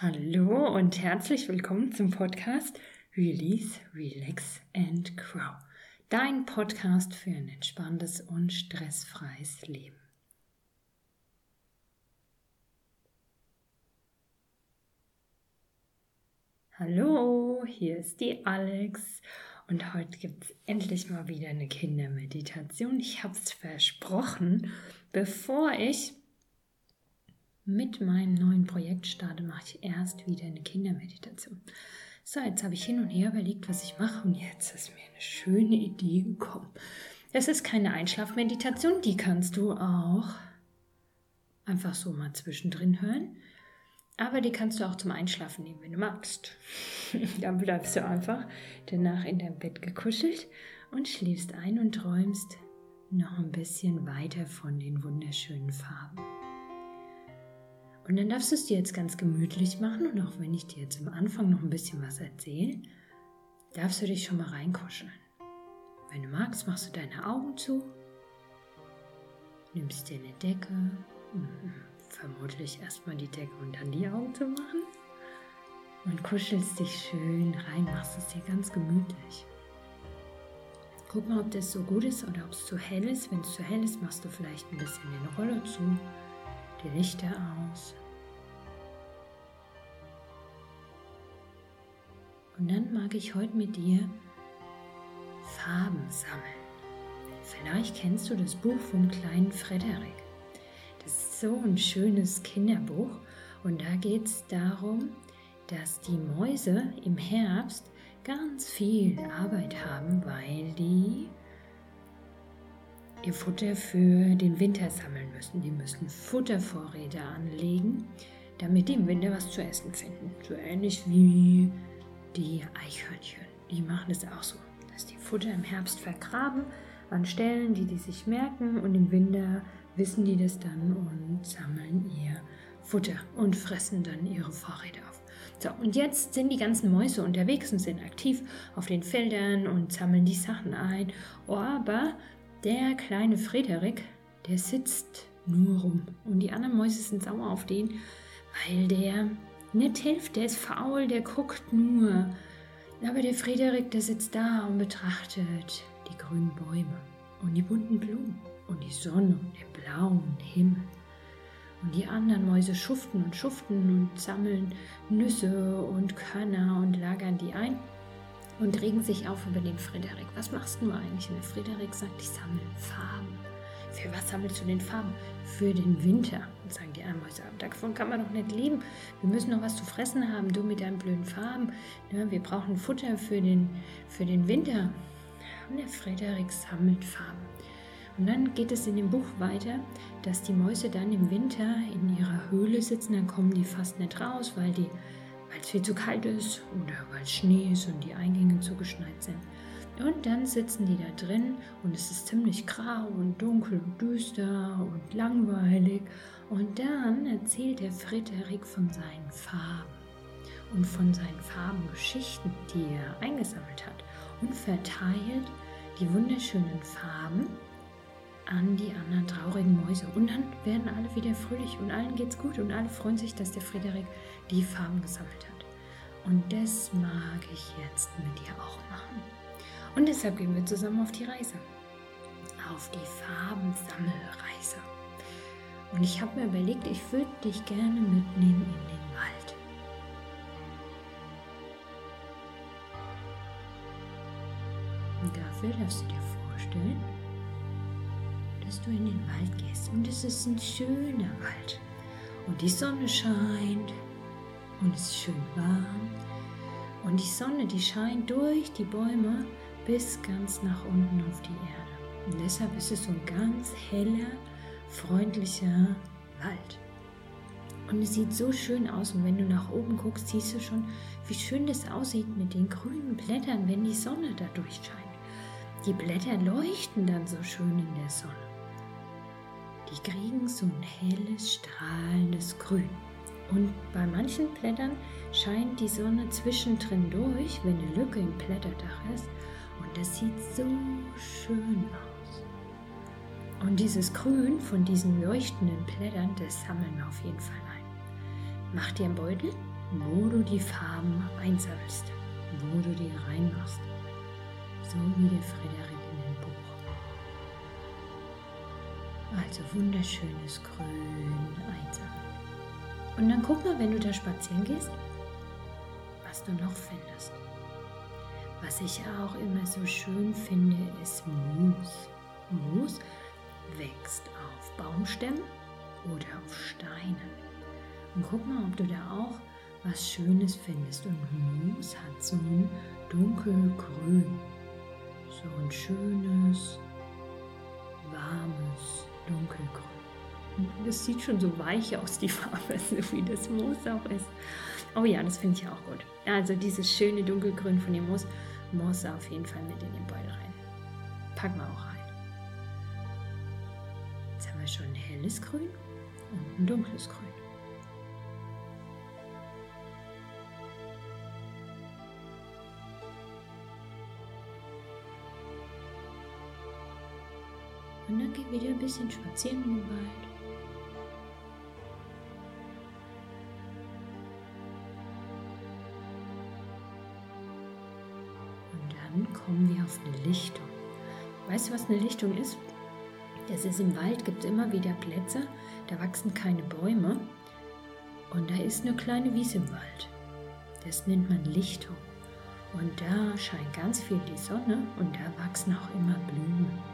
Hallo und herzlich willkommen zum Podcast Release, Relax and Grow. Dein Podcast für ein entspanntes und stressfreies Leben. Hallo, hier ist die Alex und heute gibt es endlich mal wieder eine Kindermeditation. Ich habe es versprochen, bevor ich mit meinem neuen Projekt starte, mache ich erst wieder eine Kindermeditation. So, jetzt habe ich hin und her überlegt, was ich mache und jetzt ist mir eine schöne Idee gekommen. Es ist keine Einschlafmeditation, die kannst du auch einfach so mal zwischendrin hören. Aber die kannst du auch zum Einschlafen nehmen, wenn du magst. Dann bleibst du einfach danach in deinem Bett gekuschelt und schläfst ein und träumst noch ein bisschen weiter von den wunderschönen Farben. Und dann darfst du es dir jetzt ganz gemütlich machen und auch wenn ich dir jetzt am Anfang noch ein bisschen was erzähle, darfst du dich schon mal reinkuscheln. Wenn du magst, machst du deine Augen zu, nimmst dir eine Decke, mhm, vermutlich erstmal die Decke und dann die Augen zu machen und kuschelst dich schön rein, machst es dir ganz gemütlich. Guck mal, ob das so gut ist oder ob es zu hell ist. Wenn es zu hell ist, machst du vielleicht ein bisschen den Roller zu die Lichter aus. Und dann mag ich heute mit dir Farben sammeln. Vielleicht kennst du das Buch vom kleinen Frederik. Das ist so ein schönes Kinderbuch und da geht es darum, dass die Mäuse im Herbst ganz viel Arbeit haben, weil die ihr Futter für den Winter sammeln müssen. Die müssen Futtervorräte anlegen, damit die im Winter was zu essen finden. So ähnlich wie die Eichhörnchen. Die machen es auch so, dass die Futter im Herbst vergraben an Stellen, die die sich merken und im Winter wissen die das dann und sammeln ihr Futter und fressen dann ihre Vorräte auf. So, und jetzt sind die ganzen Mäuse unterwegs und sind aktiv auf den Feldern und sammeln die Sachen ein. Oh, aber der kleine Frederik, der sitzt nur rum. Und die anderen Mäuse sind sauer auf den, weil der nicht hilft. Der ist faul, der guckt nur. Aber der Frederik, der sitzt da und betrachtet die grünen Bäume und die bunten Blumen und die Sonne und den blauen Himmel. Und die anderen Mäuse schuften und schuften und sammeln Nüsse und Körner und lagern die ein und regen sich auf über den Frederik. Was machst du eigentlich? Und der Frederik sagt, ich sammle Farben. Für was sammelst du denn Farben? Für den Winter. Und sagen die Ameise, davon kann man doch nicht leben. Wir müssen noch was zu fressen haben, du mit deinen blöden Farben. Ja, wir brauchen Futter für den, für den Winter. Und der Frederik sammelt Farben. Und dann geht es in dem Buch weiter, dass die Mäuse dann im Winter in ihrer Höhle sitzen. Dann kommen die fast nicht raus, weil die weil es viel zu kalt ist oder weil Schnee ist und die Eingänge zugeschneit sind. Und dann sitzen die da drin und es ist ziemlich grau und dunkel und düster und langweilig. Und dann erzählt der Frederik von seinen Farben und von seinen Farbengeschichten, die er eingesammelt hat und verteilt die wunderschönen Farben an die anderen traurigen Mäuse. Und dann werden alle wieder fröhlich und allen geht's gut und alle freuen sich, dass der Frederik die Farben gesammelt hat. Und das mag ich jetzt mit dir auch machen. Und deshalb gehen wir zusammen auf die Reise. Auf die Farbensammelreise. Und ich habe mir überlegt, ich würde dich gerne mitnehmen in den Wald. Und dafür darfst du dir vorstellen, du in den Wald gehst. Und es ist ein schöner Wald. Und die Sonne scheint und es ist schön warm. Und die Sonne, die scheint durch die Bäume bis ganz nach unten auf die Erde. Und deshalb ist es so ein ganz heller, freundlicher Wald. Und es sieht so schön aus. Und wenn du nach oben guckst, siehst du schon, wie schön das aussieht mit den grünen Blättern, wenn die Sonne da durchscheint. Die Blätter leuchten dann so schön in der Sonne. Die kriegen so ein helles, strahlendes Grün. Und bei manchen Blättern scheint die Sonne zwischendrin durch, wenn eine Lücke im Blätterdach ist. Und das sieht so schön aus. Und dieses Grün von diesen leuchtenden Blättern, das sammeln wir auf jeden Fall ein. Mach dir einen Beutel, wo du die Farben einsammelst, wo du die reinmachst. So wie der Frederik Also wunderschönes Grün einsammeln. Und dann guck mal, wenn du da spazieren gehst, was du noch findest. Was ich auch immer so schön finde, ist Moos. Moos wächst auf Baumstämmen oder auf Steinen. Und guck mal, ob du da auch was Schönes findest. Und Moos hat so ein dunkelgrün. So ein schönes, warmes, dunkelgrün. Das sieht schon so weich aus, die Farbe, so wie das Moos auch ist. Oh ja, das finde ich auch gut. Also dieses schöne dunkelgrün von dem Moos muss auf jeden Fall mit in den Beutel rein. Packen wir auch rein. Jetzt haben wir schon ein helles Grün und ein dunkles Grün. Und dann geh wieder ein bisschen spazieren im Wald. Und dann kommen wir auf eine Lichtung. Weißt du, was eine Lichtung ist? Das ist im Wald, gibt es immer wieder Plätze, da wachsen keine Bäume und da ist eine kleine Wiese im Wald. Das nennt man Lichtung. Und da scheint ganz viel die Sonne und da wachsen auch immer Blumen.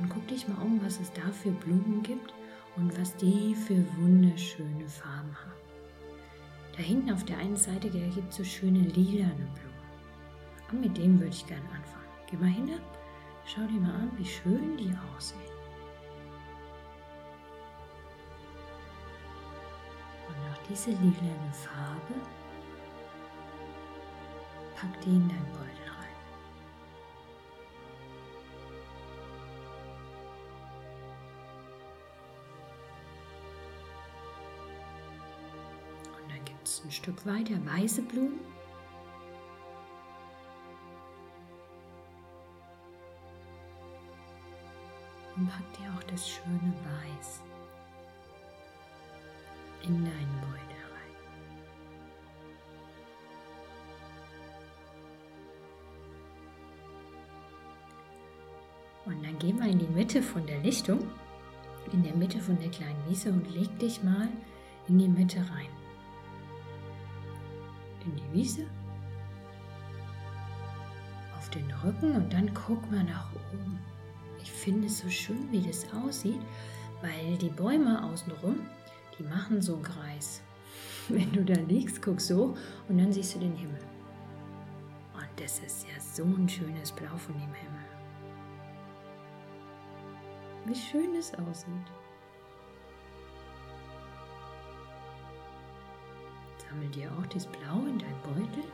Und guck dich mal um, was es da für Blumen gibt und was die für wunderschöne Farben haben. Da hinten auf der einen Seite gibt es so schöne lilane Blumen. Und mit dem würde ich gerne anfangen. Geh mal hin, schau dir mal an, wie schön die aussehen. Und auch diese lilane Farbe, pack die in dein Beutel ein Stück weiter weiße Blumen. Und pack dir auch das schöne Weiß in deinen Beutel rein. Und dann geh mal in die Mitte von der Lichtung, in der Mitte von der kleinen Wiese und leg dich mal in die Mitte rein. In die Wiese, auf den Rücken und dann guck mal nach oben. Ich finde es so schön, wie das aussieht, weil die Bäume außenrum, die machen so einen Kreis. Wenn du da liegst, guck so und dann siehst du den Himmel. Und das ist ja so ein schönes Blau von dem Himmel. Wie schön es aussieht. Sammel dir auch das Blau in dein Beutel.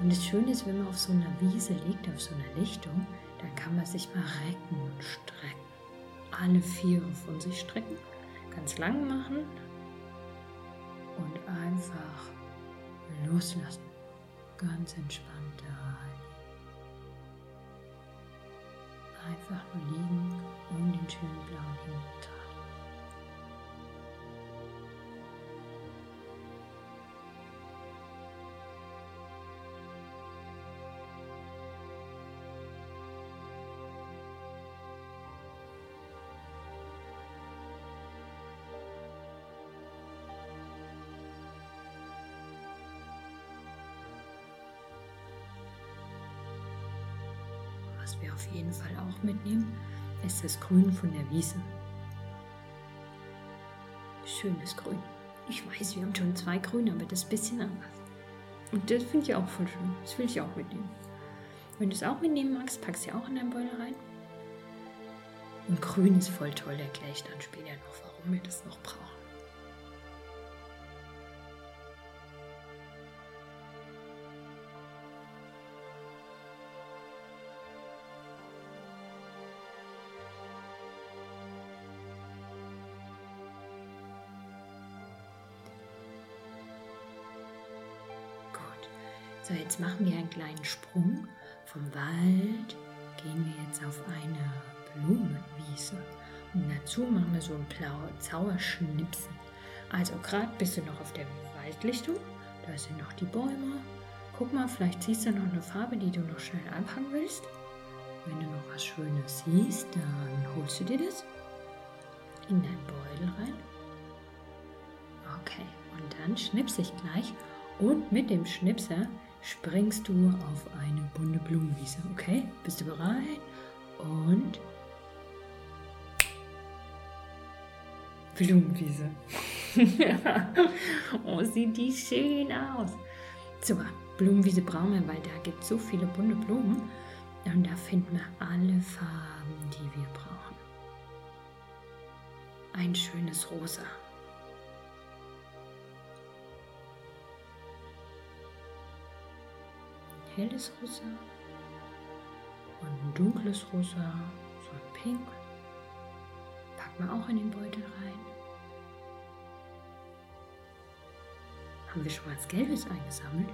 Und das Schöne ist, wenn man auf so einer Wiese liegt, auf so einer Lichtung, dann kann man sich mal recken und strecken. Alle Viere von sich strecken, ganz lang machen und einfach loslassen. Ganz entspannt da. Einfach nur liegen um den schönen blauen Himmel Was wir auf jeden Fall auch mitnehmen, ist das Grün von der Wiese. Schönes Grün. Ich weiß, wir haben schon zwei Grüne, aber das ist ein bisschen anders. Und das finde ich auch voll schön. Das will ich auch mitnehmen. Wenn du es auch mitnehmen magst, packst du ja auch in deinen Beutel rein. Und Grün ist voll toll, erkläre ich dann später noch, warum wir das noch brauchen. So jetzt machen wir einen kleinen Sprung. Vom Wald gehen wir jetzt auf eine Blumenwiese. Und dazu machen wir so ein blauer Zauberschnipsen. Also gerade bist du noch auf der Waldlichtung, da sind noch die Bäume. Guck mal, vielleicht siehst du noch eine Farbe, die du noch schnell anpacken willst. Wenn du noch was Schönes siehst, dann holst du dir das in dein Beutel rein. Okay, und dann schnips ich gleich und mit dem Schnipser springst du auf eine bunte Blumenwiese. Okay, bist du bereit? Und Blumenwiese. oh, sieht die schön aus. Super, Blumenwiese brauchen wir, weil da gibt es so viele bunte Blumen. Und da finden wir alle Farben, die wir brauchen. Ein schönes Rosa. Helles Rosa. Und ein dunkles Rosa. So ein Pink. Packen wir auch in den Beutel rein. Haben wir schon was Gelbes eingesammelt?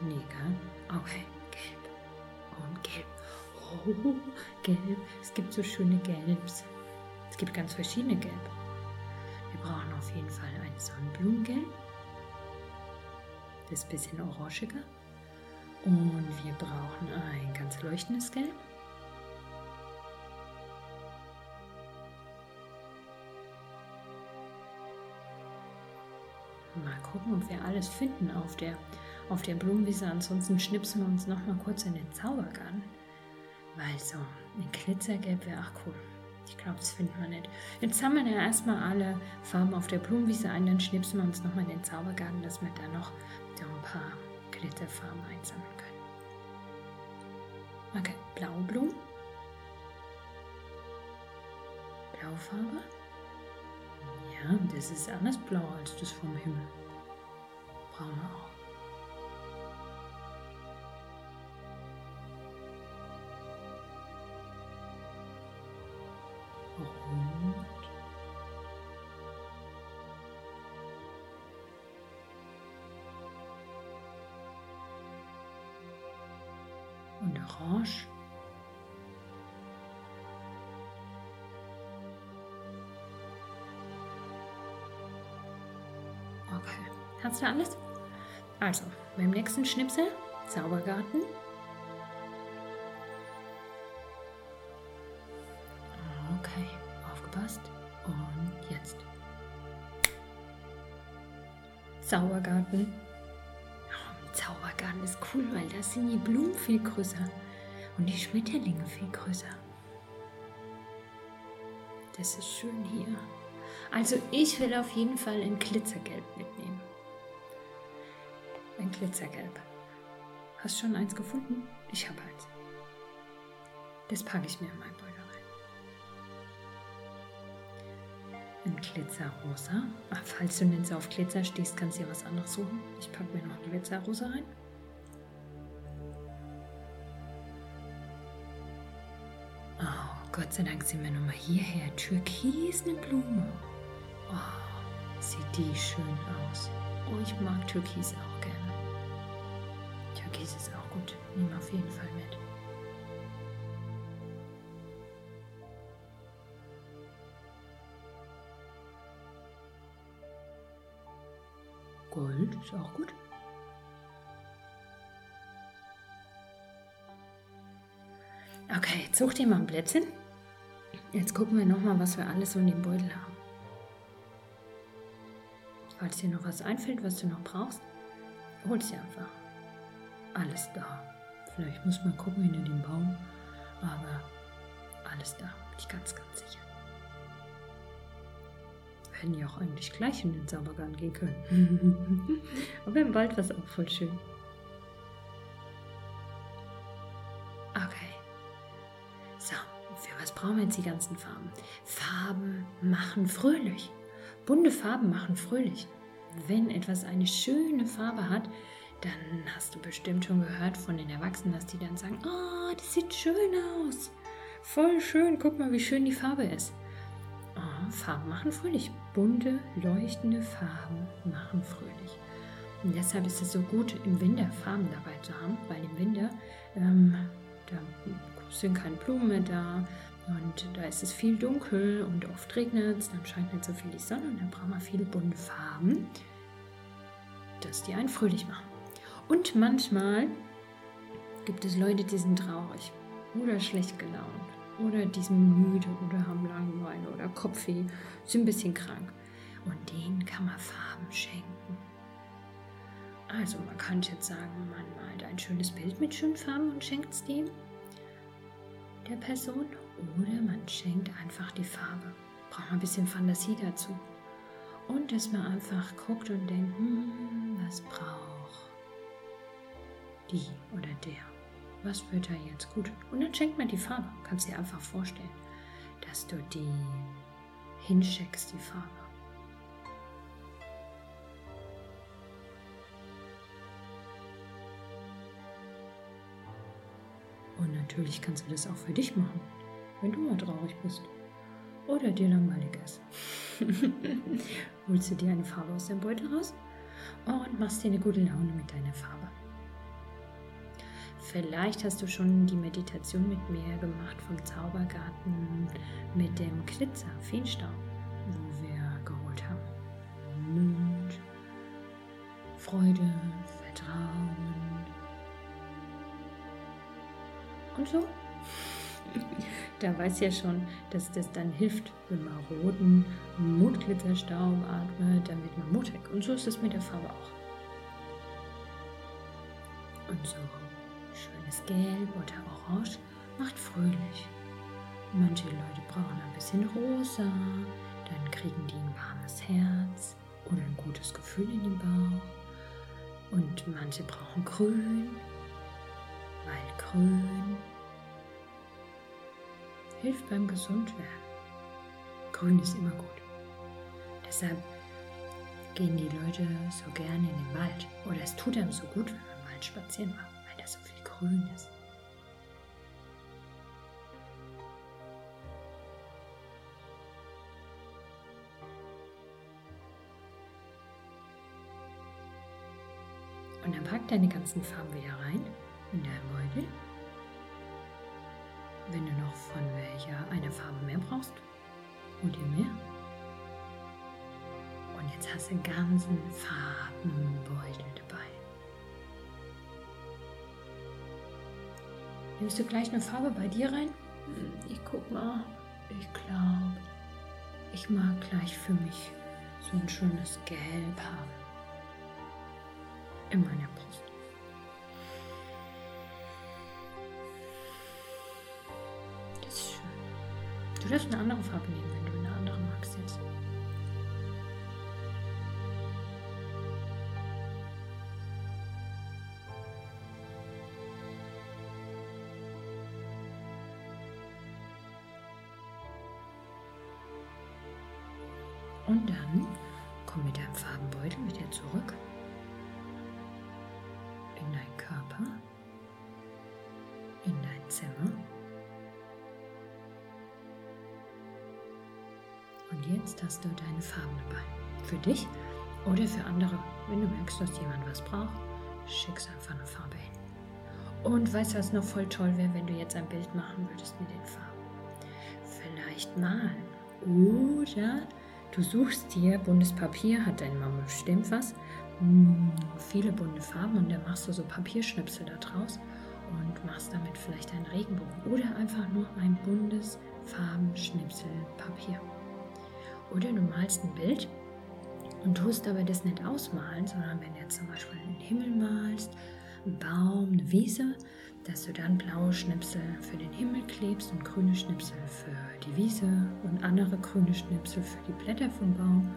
Nee, gell? Okay, gelb. Und gelb. Oh, gelb. Es gibt so schöne Gelbs. Es gibt ganz verschiedene Gelb. Wir brauchen auf jeden Fall ein Sonnenblumengelb. Das ist ein bisschen orangiger. Und wir brauchen ein ganz leuchtendes Gelb. Mal gucken, ob wir alles finden auf der, auf der Blumenwiese. Ansonsten schnipsen wir uns noch mal kurz in den Zaubergarten. Weil so ein Glitzergelb wäre auch cool. Ich glaube, das finden wir nicht. Jetzt haben wir erstmal alle Farben auf der Blumenwiese ein, dann schnipsen wir uns nochmal in den Zaubergarten, dass wir da noch so ein paar Glitterfarben einsammeln können. Okay, blaue Blumen. Blaue Farbe. Ja, das ist anders blau als das vom Himmel. Braune auch. Orange. Okay, hast du alles? Also, beim nächsten Schnipsel, Zaubergarten. Okay, aufgepasst. Und jetzt. Zaubergarten. Oh, Zaubergarten ist cool, weil da sind die Blumen viel größer und die Schmetterlinge viel größer. Das ist schön hier. Also ich will auf jeden Fall ein Glitzergelb mitnehmen. Ein Glitzergelb. Hast schon eins gefunden? Ich habe eins. Das packe ich mir in meinen Beutel rein. Ein Glitzerrosa. Ach, falls du nicht so auf Glitzer stehst, kannst du dir was anderes suchen. Ich packe mir noch ein Glitzerrosa rein. Gott sei Dank sind wir nochmal hierher. Türkis eine Blume. Oh, sieht die schön aus. Oh, ich mag Türkis auch gerne. Türkis ist auch gut. Nehmen auf jeden Fall mit. Gold ist auch gut. Okay, jetzt such dir mal ein Plätzchen. Jetzt gucken wir nochmal, was wir alles so in dem Beutel haben. Falls dir noch was einfällt, was du noch brauchst, holst dir einfach. Alles da. Vielleicht muss man gucken hinter dem Baum, aber alles da, bin ich ganz, ganz sicher. Wir hätten ja auch eigentlich gleich in den Saubergarten gehen können. aber im Wald war es auch voll schön. Brauchen jetzt die ganzen Farben? Farben machen fröhlich. Bunte Farben machen fröhlich. Wenn etwas eine schöne Farbe hat, dann hast du bestimmt schon gehört von den Erwachsenen, dass die dann sagen, oh, das sieht schön aus. Voll schön, guck mal, wie schön die Farbe ist. Oh, Farben machen fröhlich. Bunte, leuchtende Farben machen fröhlich. Und deshalb ist es so gut, im Winter Farben dabei zu haben, weil im Winter ähm, da sind keine Blumen mehr da, Und da ist es viel dunkel und oft regnet es, dann scheint nicht so viel die Sonne und dann braucht man viele bunte Farben, dass die einen fröhlich machen. Und manchmal gibt es Leute, die sind traurig oder schlecht gelaunt oder die sind müde oder haben Langeweile oder Kopfweh, sind ein bisschen krank. Und denen kann man Farben schenken. Also man könnte jetzt sagen, man malt ein schönes Bild mit schönen Farben und schenkt es dem, der Person. Oder man schenkt einfach die Farbe. Braucht man ein bisschen Fantasie dazu. Und dass man einfach guckt und denkt, hm, was braucht die oder der? Was wird da jetzt gut? Und dann schenkt man die Farbe. Kannst dir einfach vorstellen, dass du die hinscheckst, die Farbe. Und natürlich kannst du das auch für dich machen, wenn du mal traurig bist oder dir langweilig ist. Holst du dir eine Farbe aus dem Beutel raus und machst dir eine gute Laune mit deiner Farbe. Vielleicht hast du schon die Meditation mit mir gemacht vom Zaubergarten mit dem Glitzer, Feenstaub, wo wir geholt haben. Mut, Freude, Vertrauen, und so. Da weiß ja schon, dass das dann hilft, wenn man roten Mutglitzerstaub atmet, damit man mutig. Und so ist es mit der Farbe auch. Und so schönes Gelb oder Orange macht fröhlich. Manche Leute brauchen ein bisschen rosa, dann kriegen die ein warmes Herz oder ein gutes Gefühl in den Bauch. Und manche brauchen grün weil grün hilft beim Gesundwerden. Grün ist immer gut. Deshalb gehen die Leute so gerne in den Wald. Oder es tut einem so gut, wenn man im Wald spazieren macht, weil da so viel Grün ist. Und dann pack deine ganzen Farben wieder rein in deinem Beutel. Wenn du noch von Farbe mehr brauchst, hol dir mehr. Und jetzt hast du einen ganzen Farbenbeutel dabei. Nimmst du gleich eine Farbe bei dir rein? Ich guck mal. Ich glaube, ich mag gleich für mich so ein schönes Gelb haben. In meiner Brust. Du darfst eine andere Farbe nehmen, wenn du eine andere magst jetzt. Und dann komm mit deinem Farbenbeutel wieder zurück in deinen Körper, in dein Zimmer. Jetzt hast du deine Farben dabei. Für dich oder für andere. Wenn du merkst, dass jemand was braucht, schickst einfach eine Farbe hin. Und weißt du, was noch voll toll wäre, wenn du jetzt ein Bild machen würdest mit den Farben? Vielleicht malen. Oder du suchst dir, buntes Papier, hat deine Mama bestimmt was, hm, viele bunte Farben und dann machst du so Papierschnipsel da draus und machst damit vielleicht einen Regenbogen oder einfach nur ein buntes Farbenschnipsel Papier. Oder du malst ein Bild und tust aber das nicht ausmalen, sondern wenn du jetzt zum Beispiel einen Himmel malst, einen Baum, eine Wiese, dass du dann blaue Schnipsel für den Himmel klebst und grüne Schnipsel für die Wiese und andere grüne Schnipsel für die Blätter vom Baum,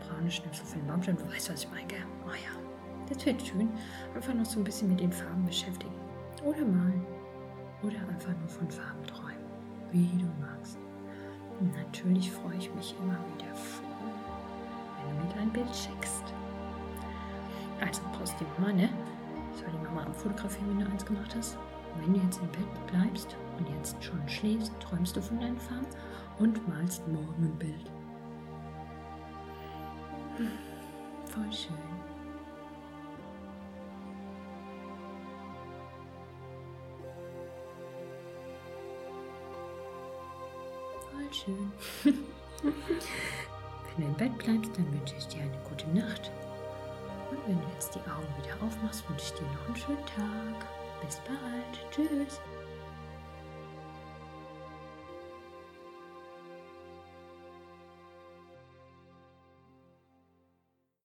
braune Schnipsel für den Baumstamm. Du weißt, was ich meine, gell? Oh ja, das wird schön. Einfach noch so ein bisschen mit den Farben beschäftigen. Oder malen. Oder einfach nur von Farben träumen. Wie du magst. Und natürlich freue ich mich immer wieder voll, wenn du mir dein Bild schickst. Also brauchst die Mama, ne? Soll die Mama abfotografieren, wenn du eins gemacht hast? Und wenn du jetzt im Bett bleibst und jetzt schon schläfst, träumst du von deinen Farben und malst morgen ein Bild. Voll schön. Schön. wenn du im Bett bleibst, dann wünsche ich dir eine gute Nacht. Und wenn du jetzt die Augen wieder aufmachst, wünsche ich dir noch einen schönen Tag. Bis bald. Tschüss.